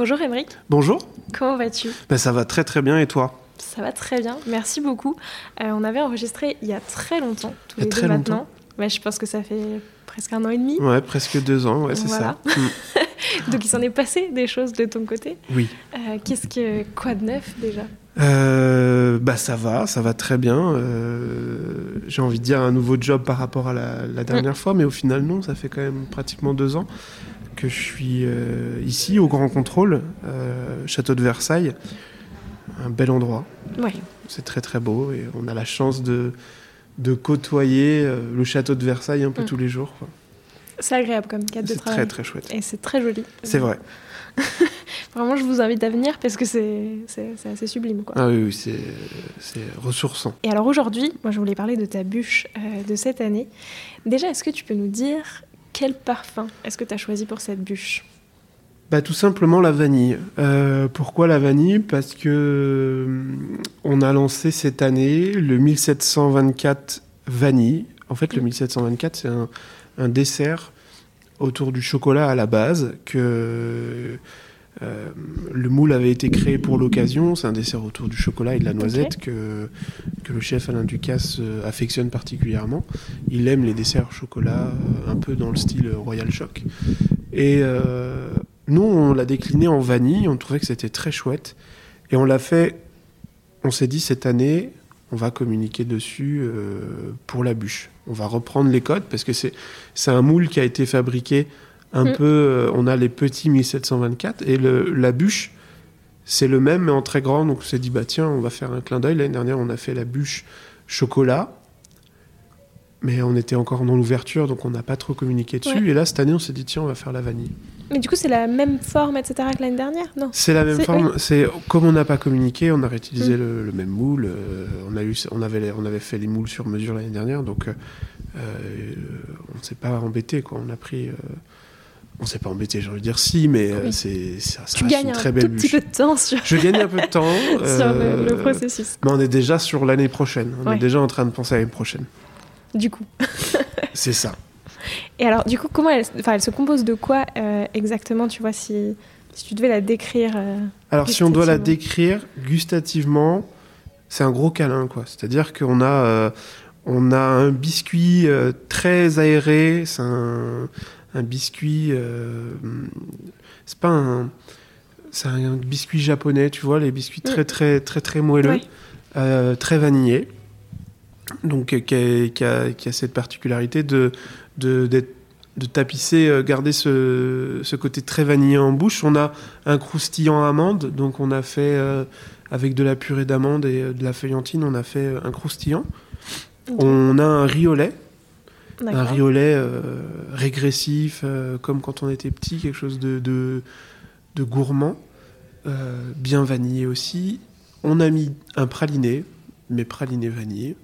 Bonjour Émeric. Bonjour. Comment vas-tu? Ben, Ça va très très bien et toi? Ça va très bien, merci beaucoup. Euh, on avait enregistré il y a très longtemps, tous les deux maintenant. Ouais, je pense que ça fait presque un an et demi. Ouais, presque deux ans, ouais, c'est ça. Mm. Donc il s'en est passé des choses de ton côté. Oui. Euh, qu'est-ce que quoi de neuf déjà? Euh, bah ça va, ça va très bien. J'ai envie de dire un nouveau job par rapport à la, dernière mm. fois, mais au final non, ça fait quand même pratiquement deux ans que je suis euh, ici au Grand Contrôle, euh, château de Versailles. Un bel endroit. Ouais. C'est très très beau et on a la chance de, de côtoyer euh, le château de Versailles un peu mm. tous les jours. C'est agréable comme cadre de travail. C'est très très chouette. Et c'est très joli. C'est vrai. Vraiment, je vous invite à venir parce que c'est assez sublime. Quoi. Ah oui, oui c'est ressourçant. Et alors aujourd'hui, moi je voulais parler de ta bûche de cette année. Déjà, est-ce que tu peux nous dire quel parfum est-ce que tu as choisi pour cette bûche bah, tout simplement la vanille. Euh, pourquoi la vanille? Parce que euh, on a lancé cette année le 1724 vanille. En fait, le 1724, c'est un, dessert autour du chocolat à la base euh, le moule avait été créé pour l'occasion. C'est un dessert autour du chocolat et de la noisette que, que le chef Alain Ducasse euh, affectionne particulièrement. Il aime les desserts au chocolat euh, un peu dans le style Royal Choc. Et nous, on l'a décliné en vanille. On trouvait que c'était très chouette. Et on l'a fait. On s'est dit cette année, on va communiquer dessus pour la bûche. On va reprendre les codes parce que c'est un moule qui a été fabriqué un mm. peu, euh, on a les petits 1724 et le, la bûche, c'est le même mais en très grand. Donc on s'est dit, bah tiens, on va faire un clin d'œil. L'année dernière, on a fait la bûche chocolat. Mais on était encore dans l'ouverture, donc on n'a pas trop communiqué dessus. Et là, cette année, on s'est dit, tiens, on va faire la vanille. Mais du coup, c'est la même forme, etc., que l'année dernière? Non C'est la même forme. C'est Comme on n'a pas communiqué, on a réutilisé mm. le, même moule. Euh, on, a eu, on, avait, on avait fait les moules sur mesure l'année dernière, donc euh, on ne s'est pas embêté. Quoi. On a pris on s'est pas embêté, j'ai envie de dire si, mais euh, c'est ça, tu gagnes une très belle un petit peu de temps sur. Je gagne un peu de temps sur le, euh, processus. Mais on est déjà sur l'année prochaine. On est déjà en train de penser à l'année prochaine. Du coup. c'est ça. Et alors, du coup, comment elle, enfin, elle se compose de quoi euh, exactement Tu vois, si, si tu devais la décrire. alors, si on doit la décrire gustativement, c'est un gros câlin, quoi. C'est-à-dire qu'on a on a un biscuit très aéré. C'est un un biscuit. Euh, c'est pas un. C'est un biscuit japonais, tu vois, les biscuits très, très, très, très moelleux, euh, très vanillés. Donc, euh, qui a, qui, a, cette particularité de, de, de tapisser, garder ce, ce, côté très vanillé en bouche. On a un croustillant amande, donc on a fait, avec de la purée d'amande et de la feuillantine, on a fait un croustillant. On a un riz au lait, un riolet euh, régressif, euh, comme quand on était petit, quelque chose de, de, gourmand, euh, bien vanillé aussi. On a mis un praliné, mais praliné vanillé.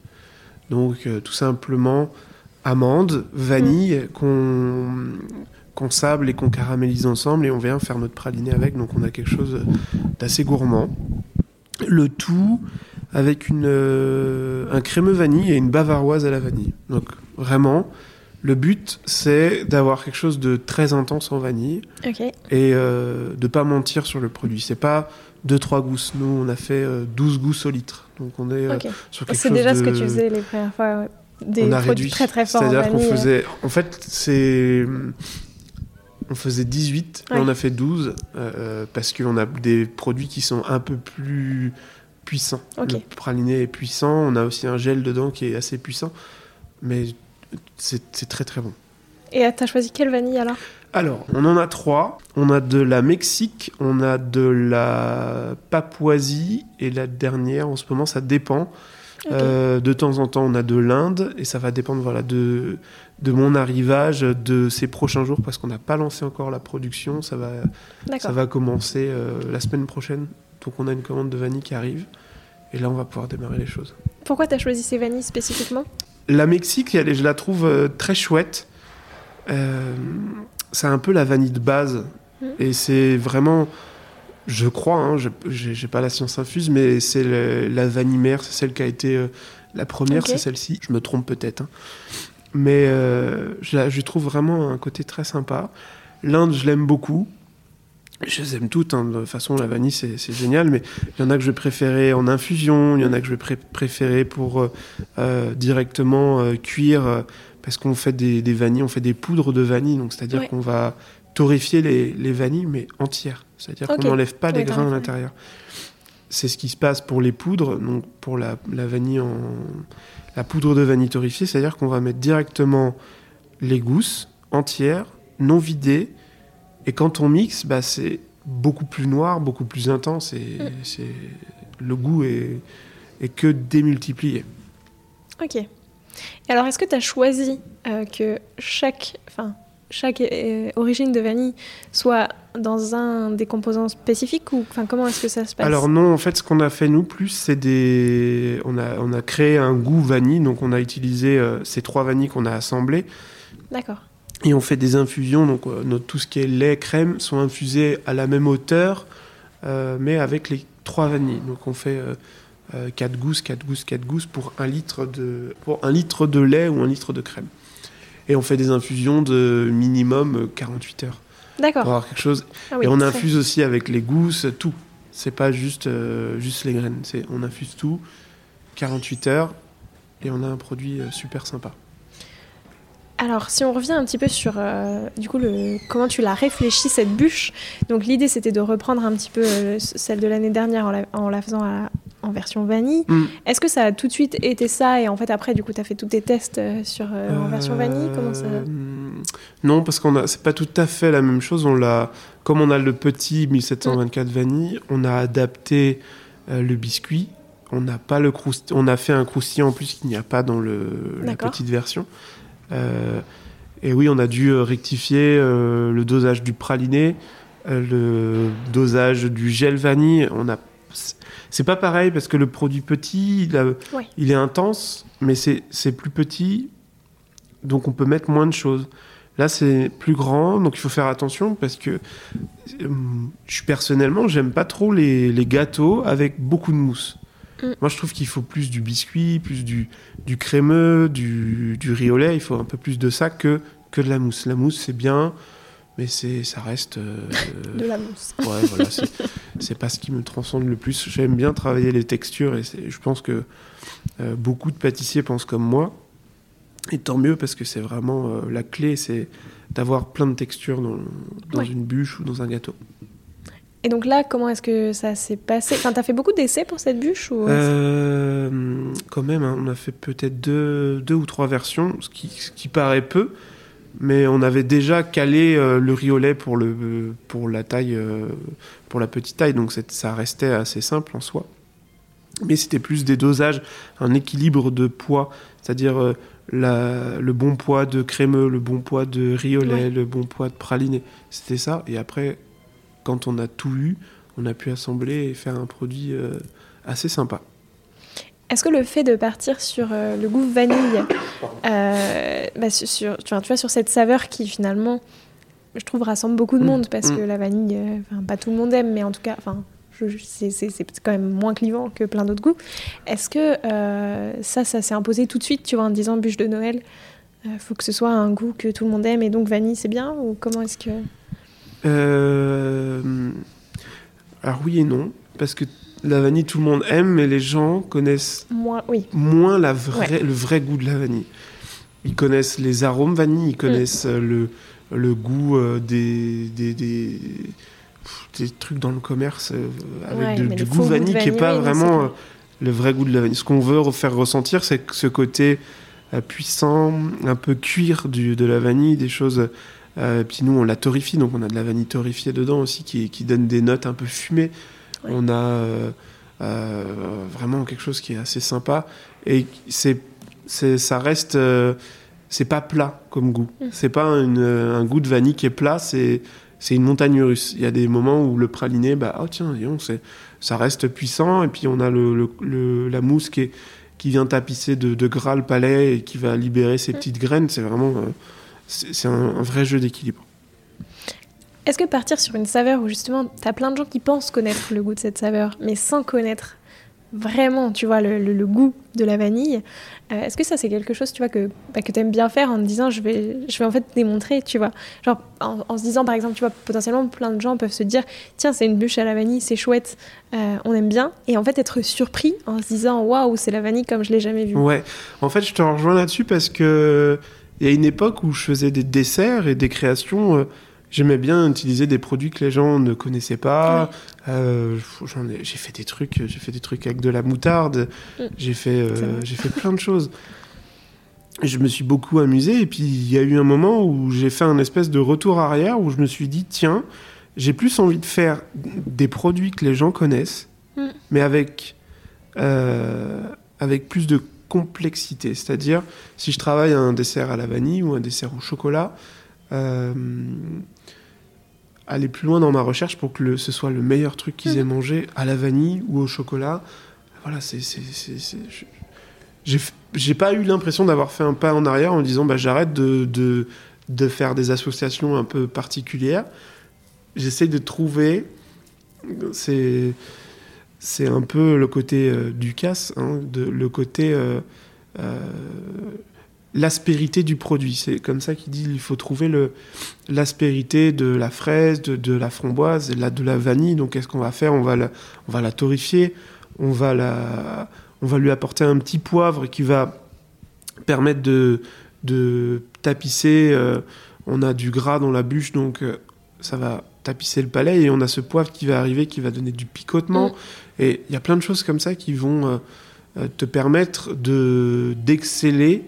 Donc tout simplement amande, vanille, mm. qu'on qu'on sable et qu'on caramélise ensemble et on vient faire notre praliné avec. Donc on a quelque chose d'assez gourmand. Le tout avec une, un crémeux vanille et une bavaroise à la vanille. Donc vraiment. Le but, c'est d'avoir quelque chose de très intense en vanille et euh, de pas mentir sur le produit. C'est pas 2-3 gousses. Nous, on a fait 12 euh, gousses au litre. Donc on est euh, sur quelque C'est déjà ce que tu faisais les premières fois. Des on a produits réduit. très très forts. C'est-à-dire qu'on faisait. En fait, c'est. On faisait 18, on a fait 12 parce qu'on a des produits qui sont un peu plus puissant. Le praliné est puissant. On a aussi un gel dedans qui est assez puissant. Mais c'est très très bon. Et tu as choisi quelle vanille alors? Alors, on en a trois. On a de la Mexique, on a de la Papouasie, et la dernière, en ce moment, ça dépend. Euh, de temps en temps, on a de l'Inde, et ça va dépendre voilà, de, de mon arrivage de ces prochains jours, parce qu'on n'a pas lancé encore la production. Ça va, ça va commencer euh, la semaine prochaine. Donc, on a une commande de vanille qui arrive, et là, on va pouvoir démarrer les choses. Pourquoi tu as choisi ces vanilles spécifiquement? La Mexique, elle, je la trouve euh, très chouette c'est un peu la vanille de base. Mm. Et c'est vraiment, je crois, hein, j'ai pas la science infuse, mais c'est la vanille mère, c'est celle qui a été euh, la première, c'est celle-ci. Je me trompe peut-être. Hein. Mais euh, je, trouve vraiment un côté très sympa. L'Inde, je l'aime beaucoup. Je les aime toutes. Hein. De toute façon, la vanille, c'est génial. Mais il y en a que je vais préférer en infusion. Il y en a que je vais préférer pour euh, directement cuire parce qu'on fait des, vanilles, on fait des poudres de vanille, donc c'est-à-dire qu'on va torréfier les, vanilles, mais entières. C'est-à-dire qu'on n'enlève pas les grains à l'intérieur. C'est ce qui se passe pour les poudres, donc pour la, vanille en. La poudre de vanille torréfiée, c'est-à-dire qu'on va mettre directement les gousses entières, non vidées, et quand on mixe, bah, c'est beaucoup plus noir, beaucoup plus intense, et mm. le goût est, est que démultiplié. Ok alors, est-ce que tu as choisi euh, que chaque, enfin, chaque euh, origine de vanille soit dans un des composants spécifiques ou enfin, comment est-ce que ça se passe? Alors non, en fait, ce qu'on a fait nous plus, c'est des, on a, on a créé un goût vanille, donc on a utilisé euh, ces trois vanilles qu'on a assemblées. D'accord. Et on fait des infusions, donc tout ce qui est lait, crème sont infusés à la même hauteur, mais avec les trois vanilles. Donc on fait 4 euh, gousses, 4 gousses, 4 gousses pour un litre de, pour un litre de lait ou un litre de crème. Et on fait des infusions de minimum 48 heures. D'accord. Pour avoir quelque chose. Ah et on infuse aussi avec les gousses, tout. C'est pas juste, euh, juste les graines. On infuse tout, 48 heures, et on a un produit euh, super sympa. Alors, si on revient un petit peu sur euh, du coup le, comment tu l'as réfléchi cette bûche. Donc l'idée c'était de reprendre un petit peu euh, celle de l'année dernière en la, faisant en version vanille. Mm. Est-ce que ça a tout de suite été ça et en fait après du coup tu as fait tous tes tests euh, sur en version vanille? Comment ça Non, parce qu'on a c'est pas tout à fait la même chose. On l'a comme on a le petit 1724 vanille, on a adapté le biscuit. On n'a pas le on a fait un croustillant en plus qu'il n'y a pas dans le, la petite version. Euh, et oui, on a dû euh, rectifier euh, le dosage du praliné, le dosage du gel vanille. On a c'est pas pareil parce que le produit petit, il, il est intense, mais c'est plus petit, donc on peut mettre moins de choses. Là, c'est plus grand, donc il faut faire attention parce que je personnellement, j'aime pas trop les, les, gâteaux avec beaucoup de mousse. Mm. Moi, je trouve qu'il faut plus du biscuit, plus du, du crémeux, du, du riz au lait. Il faut un peu plus de ça que, que de la mousse. La mousse, c'est bien, mais c'est, ça reste. Euh, de la mousse. Ouais, voilà. C'est, pas ce qui me transcende le plus. J'aime bien travailler les textures et je pense que euh, beaucoup de pâtissiers pensent comme moi. Et tant mieux parce que c'est vraiment euh, la clé, c'est d'avoir plein de textures dans, dans une bûche ou dans un gâteau. Et donc là, comment est-ce que ça s'est passé? Enfin, t'as fait beaucoup d'essais pour cette bûche ou... Euh, quand même, hein, on a fait peut-être deux, deux, ou trois versions, ce qui, ce qui, paraît peu. Mais on avait déjà calé euh, le lait pour, le, pour la taille, euh, pour la petite taille, donc ça restait assez simple en soi. Mais c'était plus des dosages, un équilibre de poids, c'est-à-dire le bon poids de crémeux, le bon poids de au lait, le bon poids de praliné. C'était ça. Et après, quand on a tout eu, on a pu assembler et faire un produit euh, assez sympa. Est-ce que le fait de partir sur euh, le goût vanille, euh, bah, sur, tu, vois, sur cette saveur qui finalement, je trouve, rassemble beaucoup de mm. monde, parce que mm. la vanille, pas tout le monde aime, mais en tout cas, c'est quand même moins clivant que plein d'autres goûts. Est-ce que ça, ça s'est imposé tout de suite, tu vois, en disant bûche de Noël, il faut que ce soit un goût que tout le monde aime, et donc vanille, c'est bien Ou comment est-ce que... Euh, alors oui et non, parce que la vanille, tout le monde aime, mais les gens connaissent moins, oui. moins la vraie, le vrai goût de la vanille. Ils connaissent les arômes vanille, ils connaissent mm. le, le goût euh, des, des, des, des trucs dans le commerce avec du goût vanille, qui n'est pas vraiment le vrai goût de la vanille. Ce qu'on veut faire ressentir, c'est ce côté puissant, un peu cuir du, de la vanille, des choses. Euh, puis nous, on la torrifie, donc on a de la vanille torréfiée dedans aussi qui, qui donne des notes un peu fumées. On a euh, euh, vraiment quelque chose qui est assez sympa. Et c'est, ça reste. c'est pas plat comme goût. Mm. C'est pas un goût de vanille qui est plat, c'est, c'est une montagne russe. Il y a des moments où le praliné, bah, oh tiens, c'est, ça reste puissant. Et puis on a le, le, la mousse qui est qui vient tapisser de, de, gras le palais et qui va libérer ses mm. petites graines. C'est vraiment euh, c'est un, vrai jeu d'équilibre. Est-ce que partir sur une saveur où justement tu as plein de gens qui pensent connaître le goût de cette saveur, mais sans connaître vraiment, tu vois, le, goût de la vanille. Euh, est-ce que ça, c'est quelque chose, tu vois, que, bah, que tu aimes bien faire en te disant, je vais, je vais en fait démontrer, tu vois? Genre, en, se disant, par exemple, tu vois, potentiellement, plein de gens peuvent se dire, tiens, c'est une bûche à la vanille, c'est chouette, euh, on aime bien. Et en fait, être surpris en se disant, waouh, c'est la vanille comme je l'ai jamais vue. Ouais, en fait, je te rejoins là-dessus parce que il y a une époque où je faisais des desserts et des créations. Euh, J'aimais bien utiliser des produits que les gens ne connaissaient pas. Euh, j'ai fait des trucs, j'ai fait des trucs avec de la moutarde. Mm. J'ai fait, euh, j'ai fait plein de choses. je me suis beaucoup amusé. Et puis il y a eu un moment où j'ai fait un espèce de retour arrière où je me suis dit tiens, j'ai plus envie de faire des produits que les gens connaissent, mm. mais avec avec plus de complexité. C'est-à-dire si je travaille un dessert à la vanille ou un dessert au chocolat aller plus loin dans ma recherche pour que ce soit le meilleur truc qu'ils aient mangé à la vanille ou au chocolat. Voilà, c'est. J'ai pas eu l'impression d'avoir fait un pas en arrière en disant bah, j'arrête de, faire des associations un peu particulières. J'essaie de trouver. C'est. C'est un peu le côté euh, du casse, hein, le côté. Euh, euh, l'aspérité du produit. C'est comme ça qu'il dit il faut trouver l'aspérité de la fraise, de, la framboise, de la vanille. Donc qu'est-ce qu'on va faire? On va, la, on va la torréfier, on va, on va lui apporter un petit poivre qui va permettre de, tapisser. On a du gras dans la bûche, donc ça va tapisser le palais, et on a ce poivre qui va arriver, qui va donner du picotement. Mm. Et il y a plein de choses comme ça qui vont euh, te permettre de, d'exceller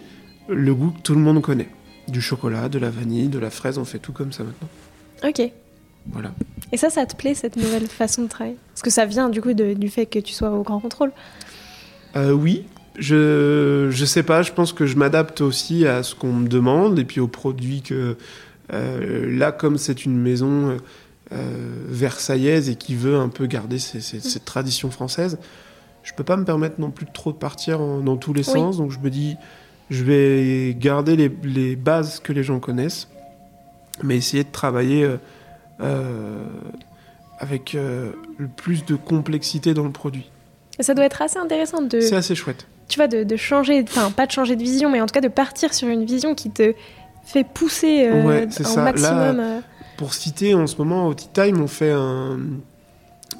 le goût que tout le monde connaît. Du chocolat, de la vanille, de la fraise, on fait tout comme ça maintenant. Ok. Voilà. Et ça, ça te plaît, cette nouvelle façon de travailler? Parce que ça vient du coup du fait que tu sois au grand contrôle euh, Oui. Je, je sais pas, je pense que je m'adapte aussi à ce qu'on me demande et puis aux produits que. Euh, là, comme c'est une maison euh, versaillaise et qui veut un peu garder cette tradition française, je peux pas me permettre non plus de trop de partir dans tous les sens. Donc je me dis, je vais garder les, bases que les gens connaissent, mais essayer de travailler euh, euh, avec euh, le plus de complexité dans le produit. Ça doit être assez intéressant de. C'est assez chouette. Tu vois, de, changer, enfin pas de changer de vision, mais en tout cas de partir sur une vision qui te fait pousser ouais, au ça. maximum. Pour citer, en ce moment au Tea Time, on fait un,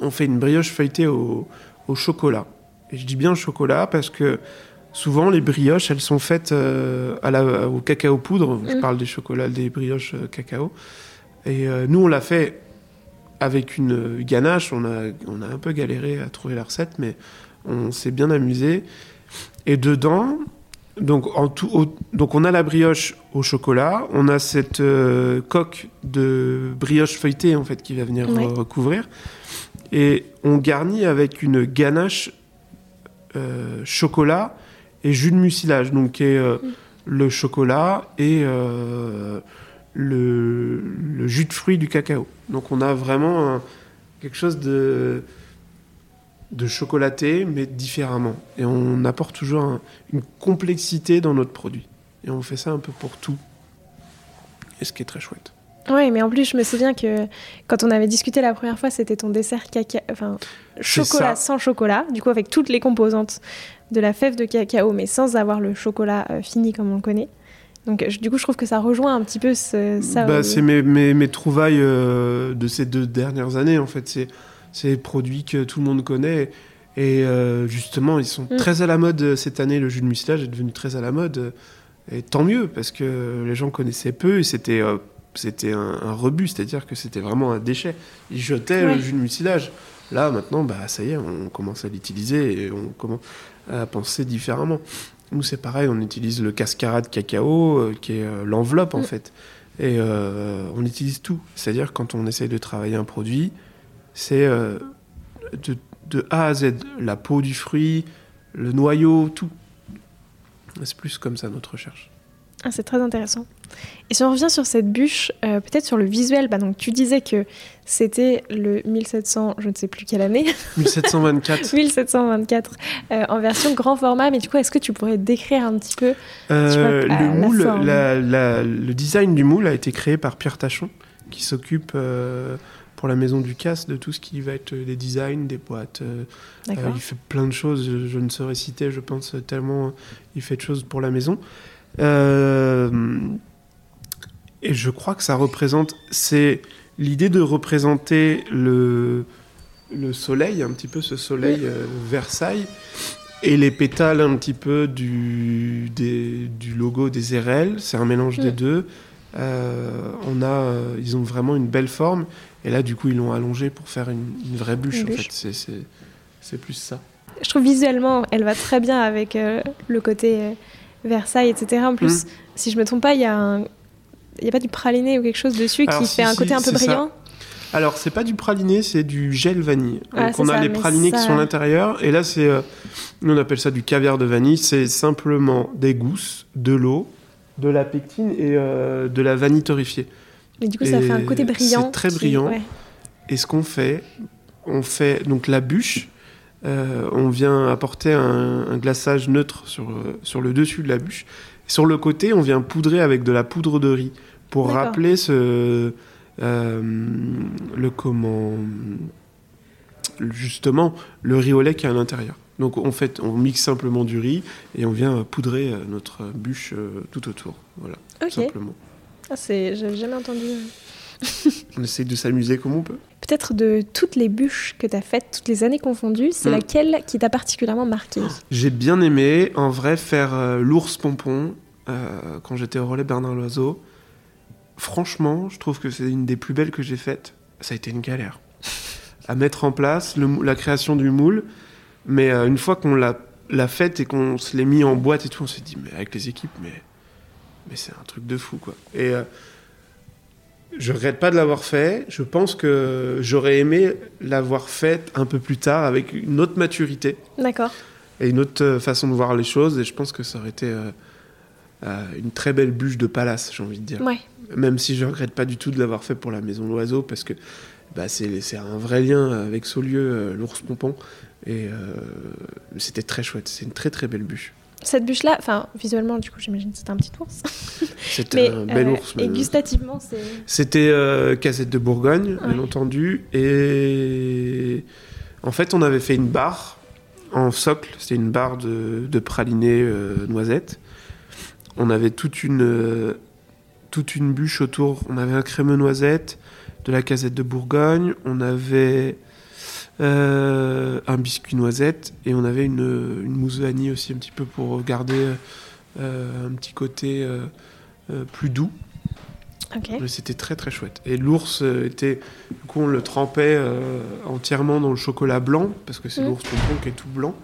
on fait une brioche feuilletée au, au chocolat. Et je dis bien chocolat parce que Souvent, les brioches, elles sont faites euh, à la, au cacao poudre. Je mm. parle des chocolats, des brioches euh, cacao. Et euh, nous, on l'a fait avec une ganache. On a, on a un peu galéré à trouver la recette, mais on s'est bien amusé. Et dedans, donc, en tout, donc on a la brioche au chocolat, on a cette coque de brioche feuilletée en fait qui va venir recouvrir, et on garnit avec une ganache chocolat et jus de mucilage, donc qui est euh, mm. le chocolat et euh, le, jus de fruits du cacao. Donc on a vraiment quelque chose de, de chocolaté, mais différemment. Et on apporte toujours une complexité dans notre produit. Et on fait ça un peu pour tout. Et ce qui est très chouette. Oui, mais en plus, je me souviens que quand on avait discuté la première fois, c'était ton dessert caca... enfin, chocolat sans chocolat, du coup avec toutes les composantes de la fève de cacao, mais sans avoir le chocolat euh, fini comme on le connaît. Donc, du coup, je trouve que ça rejoint un petit peu ça. Bah, c'est mes, mes, mes, trouvailles euh, de ces deux dernières années, en fait. C'est ces produits que tout le monde connaît. Et euh, justement, ils sont mm. très à la mode cette année. Le jus de mucilage est devenu très à la mode. Et tant mieux, parce que les gens connaissaient peu et c'était c'était un, rebut, c'est-à-dire que c'était vraiment un déchet. Ils jetaient le jus de mucilage. Là, maintenant, bah, ça y est, on commence à l'utiliser et on commence à penser différemment. Nous, c'est pareil, on utilise le cascarade cacao, euh, qui est euh, l'enveloppe, en mm. fait. Et euh, on utilise tout. C'est-à-dire, quand on essaye de travailler un produit, c'est de, de, A à Z. La peau du fruit, le noyau, tout. C'est plus comme ça notre recherche. Ah, c'est très intéressant. Et si on revient sur cette bûche, euh, peut-être sur le visuel, bah donc tu disais que c'était le 1700, je ne sais plus quelle année. 1724. 1724, euh, en version grand format, mais du coup, est-ce que tu pourrais décrire un petit peu euh, le, moule, le design du moule a été créé par Pierre Tachon, qui s'occupe pour la maison du casse de tout ce qui va être des designs, des boîtes. il fait plein de choses, je, je, ne saurais citer, je pense, tellement il fait de choses pour la maison. Euh, et je crois que ça représente, c'est l'idée de représenter le, le soleil, un petit peu ce soleil euh, Versailles, et les pétales un petit peu du, du logo des RL, c'est un mélange des deux. Euh, on a, ils ont vraiment une belle forme, et là du coup ils l'ont allongé pour faire une, vraie bûche, en fait. C'est plus ça. Je trouve visuellement, elle va très bien avec le côté Versailles, etc. En plus, mm. si je me trompe pas, il y a un... a pas du praliné ou quelque chose dessus qui fait un côté un peu brillant Alors, c'est pas du praliné, c'est du gel vanille. Ah, Donc, on a les pralinés qui sont à l'intérieur. Et là, c'est. Euh, nous, on appelle ça du caviar de vanille. C'est simplement des gousses, de l'eau, de la pectine et euh, de la vanille torréfiée. Mais du coup, ça fait un côté brillant. C'est très brillant. Et ce qu'on fait, on fait donc la bûche. Euh, on vient apporter un, glaçage neutre sur, euh, sur le dessus de la bûche. Sur le côté, on vient poudrer avec de la poudre de riz pour rappeler ce, euh, le comment justement le riz au lait qui est à l'intérieur. Donc en fait, on mixe simplement du riz et on vient poudrer notre bûche tout autour. Voilà, simplement. Ah, c'est, j'ai jamais entendu. on essaye de s'amuser comme on peut. Peut-être de toutes les bûches que tu as faites, toutes les années confondues, c'est hmm. laquelle qui t'a particulièrement marqué J'ai bien aimé, en vrai, faire euh, l'ours pompon euh, quand j'étais au relais Bernard Loiseau. Franchement, je trouve que c'est une des plus belles que j'ai faites. Ça a été une galère à mettre en place, la création du moule. Mais euh, une fois qu'on l'a, l'a faite et qu'on se l'est mis en boîte et tout, on s'est dit, mais avec les équipes, mais, mais c'est un truc de fou, quoi. Et je regrette pas de l'avoir fait. Je pense que j'aurais aimé l'avoir fait un peu plus tard avec une autre maturité. D'accord. Et une autre euh, façon de voir les choses. Et je pense que ça aurait été euh, euh, une très belle bûche de palace, j'ai envie de dire. Ouais. Même si je regrette pas du tout de l'avoir fait pour la Maison L'Oiseau, parce que bah, c'est un vrai lien avec Saulieu, l'ours pompon. Et c'était très chouette. C'est une très très belle bûche. Cette bûche-là, enfin, visuellement, du coup, j'imagine que c'était un petit ours. C'était un bel euh, ours. Et gustativement, c'est. C'était euh, Casette de Bourgogne, bien entendu. Et en fait, on avait fait une barre en socle. C'était une barre de, de praliné euh, noisette. On avait toute une, toute une bûche autour. On avait un crémeux noisette, de la Casette de Bourgogne. On avait euh, un biscuit noisette et on avait une, une, mousse vanille aussi un petit peu pour garder euh, un petit côté euh, plus doux. C'était très très chouette. Et l'ours était, du coup, on le trempait entièrement dans le chocolat blanc parce que c'est mm. l'ours pompon qui est tout blanc.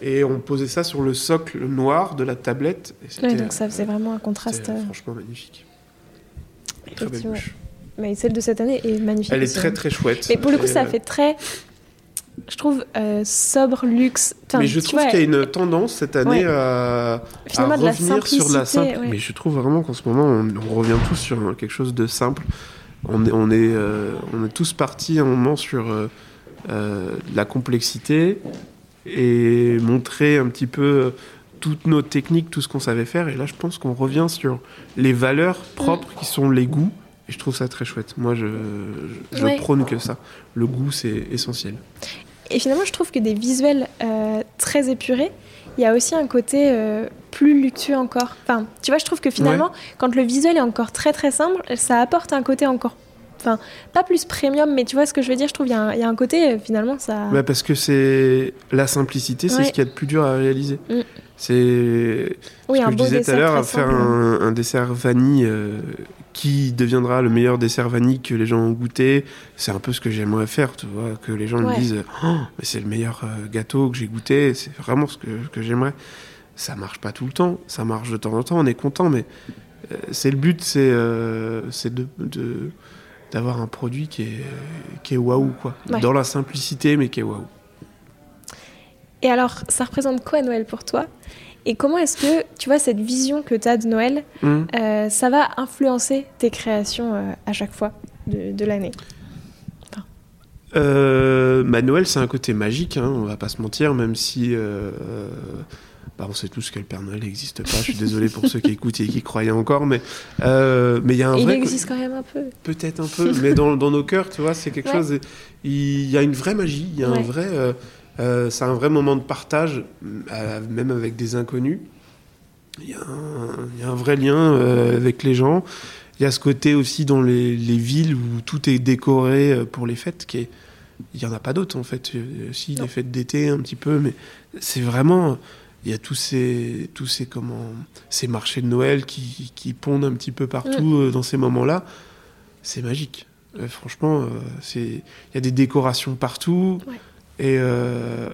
Et on posait ça sur le socle noir de la tablette. Et donc ça faisait vraiment un contraste. Franchement magnifique. Très belle. Mais celle de cette année est magnifique. Elle est très très chouette. Mais pour le coup, ça fait très je trouve euh, sobre, luxe. mais je trouve qu'il y a une tendance cette année à, revenir sur la simple. Mais je trouve vraiment qu'en ce moment, on, revient tous sur quelque chose de simple. On est, on est, euh, on est tous partis un moment sur euh, la complexité et montrer un petit peu toutes nos techniques, tout ce qu'on savait faire. Et là, je pense qu'on revient sur les valeurs propres qui sont les goûts. Et je trouve ça très chouette. Moi, je, je, prône que ça. Le goût, c'est essentiel. Et finalement, je trouve que des visuels euh, très épurés, il y a aussi un côté euh, plus luxueux encore. Enfin, tu vois, je trouve que finalement, quand le visuel est encore très très simple, ça apporte un côté encore. Enfin, pas plus premium, mais tu vois ce que je veux dire Je trouve qu'il y, y, a un côté, euh, finalement, ça. Bah parce que c'est. La simplicité, c'est ce qu'il y a de plus dur à réaliser. Mm. C'est. Oui, ce que je disais tout à l'heure, faire un, un, dessert vanille qui deviendra le meilleur dessert vanille que les gens ont goûté. C'est un peu ce que j'aimerais faire, tu vois, que les gens me disent oh, mais c'est le meilleur euh, gâteau que j'ai goûté, c'est vraiment ce que, que j'aimerais. Ça marche pas tout le temps, ça marche de temps en temps, on est content, mais euh, c'est le but, c'est euh, de, d'avoir un produit qui est, qui est waouh, quoi. Dans la simplicité, mais qui est waouh. Et alors, ça représente quoi Noël pour toi? Et comment est-ce que, tu vois, cette vision que tu as de Noël, mmh. euh, ça va influencer tes créations euh, à chaque fois de, l'année? Euh, bah, Noël, c'est un côté magique, hein, on va pas se mentir, même si bah, on sait tous que le Père Noël n'existe pas. Je suis désolé pour ceux qui écoutent et qui croyaient encore, mais mais il y a un il vrai. Il existe quand même un peu. Peut-être un peu, mais dans, dans, nos cœurs, tu vois, c'est quelque chose. Il y a une vraie magie, il y a un vrai. Euh, c'est un vrai moment de partage, euh, même avec des inconnus. Il y, a un, vrai lien euh, avec les gens. Il y a ce côté aussi dans les, villes où tout est décoré pour les fêtes, qui est, il n'y en a pas d'autres en fait. Si, les fêtes d'été un petit peu, mais c'est vraiment. Il y a tous ces, tous ces, comment, ces marchés de Noël qui, qui pondent un petit peu partout dans ces moments-là. C'est magique. franchement, c'est il y a des décorations partout. Euh,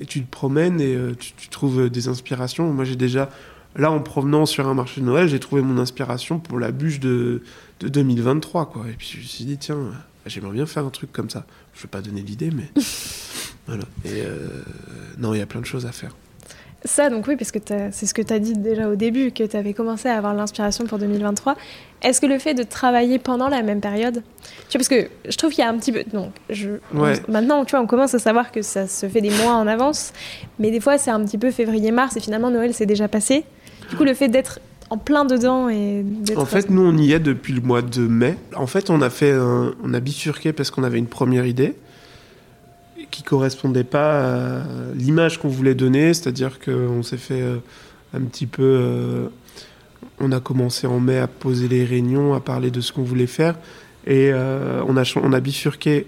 et, tu te promènes et euh, tu, trouves des inspirations. Moi, j'ai déjà, là, en provenant sur un marché de Noël, j'ai trouvé mon inspiration pour la bûche de, de 2023. Quoi. Et puis, je me suis dit, tiens, j'aimerais bien faire un truc comme ça. Je ne vais pas donner l'idée, mais voilà. Et euh, non, il y a plein de choses à faire. Ça, donc oui, parce que c'est ce que tu as dit déjà au début, que tu avais commencé à avoir l'inspiration pour 2023. Est-ce que le fait de travailler pendant la même période, tu vois, parce que je trouve qu'il y a un petit peu, donc je, maintenant, tu vois, on commence à savoir que ça se fait des mois en avance, mais des fois c'est un petit peu février-mars et finalement Noël c'est déjà passé. Du coup, le fait d'être en plein dedans et En fait, nous on y est depuis le mois de mai. En fait, on a fait, on a bifurqué parce qu'on avait une première idée qui correspondait pas à l'image qu'on voulait donner, c'est-à-dire qu'on s'est fait euh, un petit peu. Euh, on a commencé en mai à poser les réunions, à parler de ce qu'on voulait faire, et euh, on, a, on a bifurqué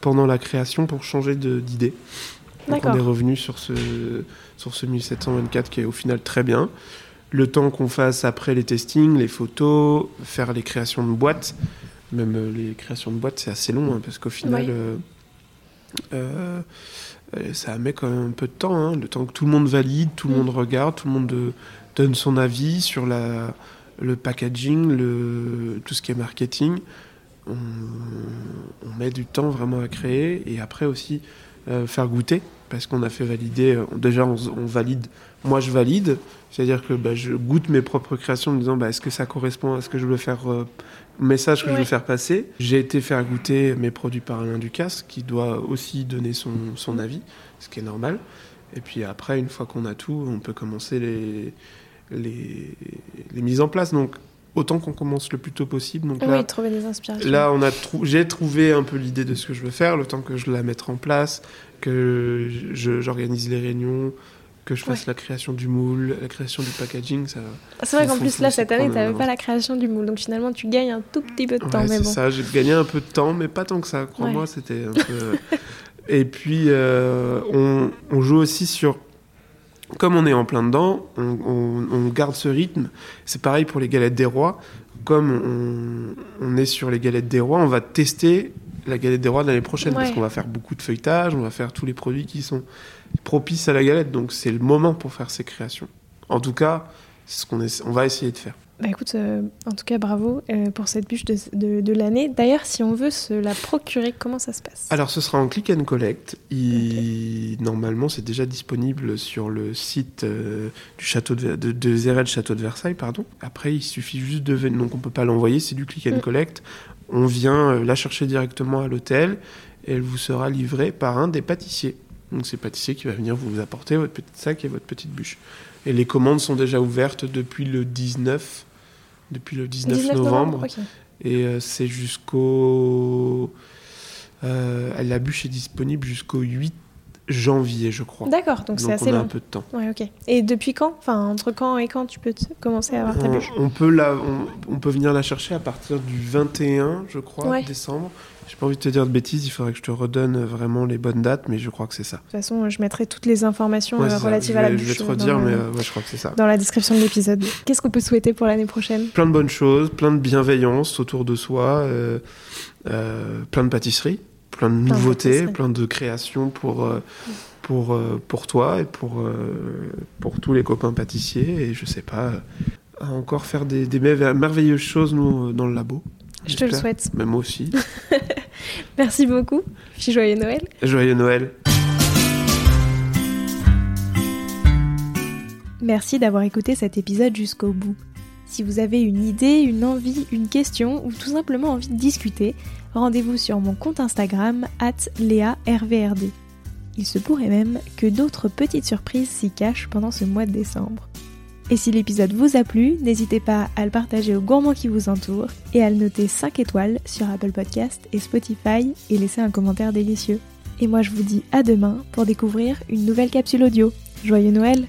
pendant la création pour changer d'idée. Donc on est revenu sur ce, sur ce 1724 qui est au final très bien. Le temps qu'on fasse après les testings, les photos, faire les créations de boîtes, même les créations de boîtes c'est assez long hein, parce qu'au final. Euh, ça met quand même un peu de temps, hein, le temps que tout le monde valide, tout le mm. monde regarde, tout le monde euh, donne son avis sur la, le packaging, le, tout ce qui est marketing. On, met du temps vraiment à créer et après aussi euh, faire goûter parce qu'on a fait valider. Déjà, on, valide. Moi, je valide, c'est-à-dire que bah, je goûte mes propres créations en me disant bah, est-ce que ça correspond à ce que je veux faire message que je veux faire passer? J'ai été faire goûter mes produits par Alain Ducasse, qui doit aussi donner son, son avis, ce qui est normal. Et puis après, une fois qu'on a tout, on peut commencer les, les, les mises en place. Donc, autant qu'on commence le plus tôt possible. Donc oui, trouver des inspirations. Là, on a j'ai trouvé un peu l'idée de ce que je veux faire, le temps que je la mette en place, que j'organise les réunions, que je fasse la création du moule, la création du packaging. Ça, c'est vrai qu'en plus, là, cette année, tu n'avais pas la création du moule. Donc finalement, tu gagnes un tout petit peu de temps. c'est ça, j'ai gagné un peu de temps, mais pas tant que ça. Crois-moi, c'était un peu. Et puis, euh, on, on, joue aussi sur. Comme on est en plein dedans, on, on, garde ce rythme. C'est pareil pour les galettes des rois. Comme on, est sur les galettes des rois, on va tester la galette des rois l'année prochaine parce qu'on va faire beaucoup de feuilletage, on va faire tous les produits qui sont propice à la galette. Donc c'est le moment pour faire ces créations. En tout cas, c'est ce qu'on on va essayer de faire. Bah écoute, euh, en tout cas, bravo euh, pour cette bûche de, de, l'année. D'ailleurs, si on veut se la procurer, comment ça se passe? Alors, ce sera en click and collect. Il... Normalement, c'est déjà disponible sur le site euh, du château de, de, de Château de Versailles. Pardon. Après, il suffit juste de venir. Donc, on peut pas l'envoyer, c'est du click and mm. collect. On vient la chercher directement à l'hôtel et elle vous sera livrée par un des pâtissiers. Donc c'est pâtissier qui va venir vous apporter votre petit sac et votre petite bûche. Et les commandes sont déjà ouvertes depuis le 19, depuis le 19, novembre. Et euh, c'est jusqu'au... Euh, la bûche est disponible jusqu'au 8 janvier, je crois. D'accord, donc c'est assez on a un peu de temps. Ouais, ok. Et depuis quand? Enfin, entre quand et quand tu peux commencer à avoir ta bûche? on, peut la, on, peut venir la chercher à partir du 21, je crois, décembre. J'ai pas envie de te dire de bêtises, il faudrait que je te redonne vraiment les bonnes dates, mais je crois que c'est ça. De toute façon, je mettrai toutes les informations euh, relatives à la bûche. Je vais te redire, mais euh, je crois que c'est ça. Dans la description de l'épisode. Qu'est-ce qu'on peut souhaiter pour l'année prochaine? Plein de bonnes choses, plein de bienveillance autour de soi, euh, plein de pâtisseries, plein de nouveautés, plein de créations pour pour, euh, pour toi et pour, euh, pour tous les copains pâtissiers. Et je sais pas, à encore faire des, des merveilleuses choses, nous, dans le labo. Je te le souhaite. Même moi aussi. Merci beaucoup. Puis joyeux Noël. Joyeux Noël. Merci d'avoir écouté cet épisode jusqu'au bout. Si vous avez une idée, une envie, une question ou tout simplement envie de discuter, rendez-vous sur mon compte Instagram at LéaRVRD. Il se pourrait même que d'autres petites surprises s'y cachent pendant ce mois de décembre. Et si l'épisode vous a plu, n'hésitez pas à le partager aux gourmands qui vous entourent et à le noter 5 étoiles sur Apple Podcast et Spotify et laisser un commentaire délicieux. Et moi je vous dis à demain pour découvrir une nouvelle capsule audio. Joyeux Noël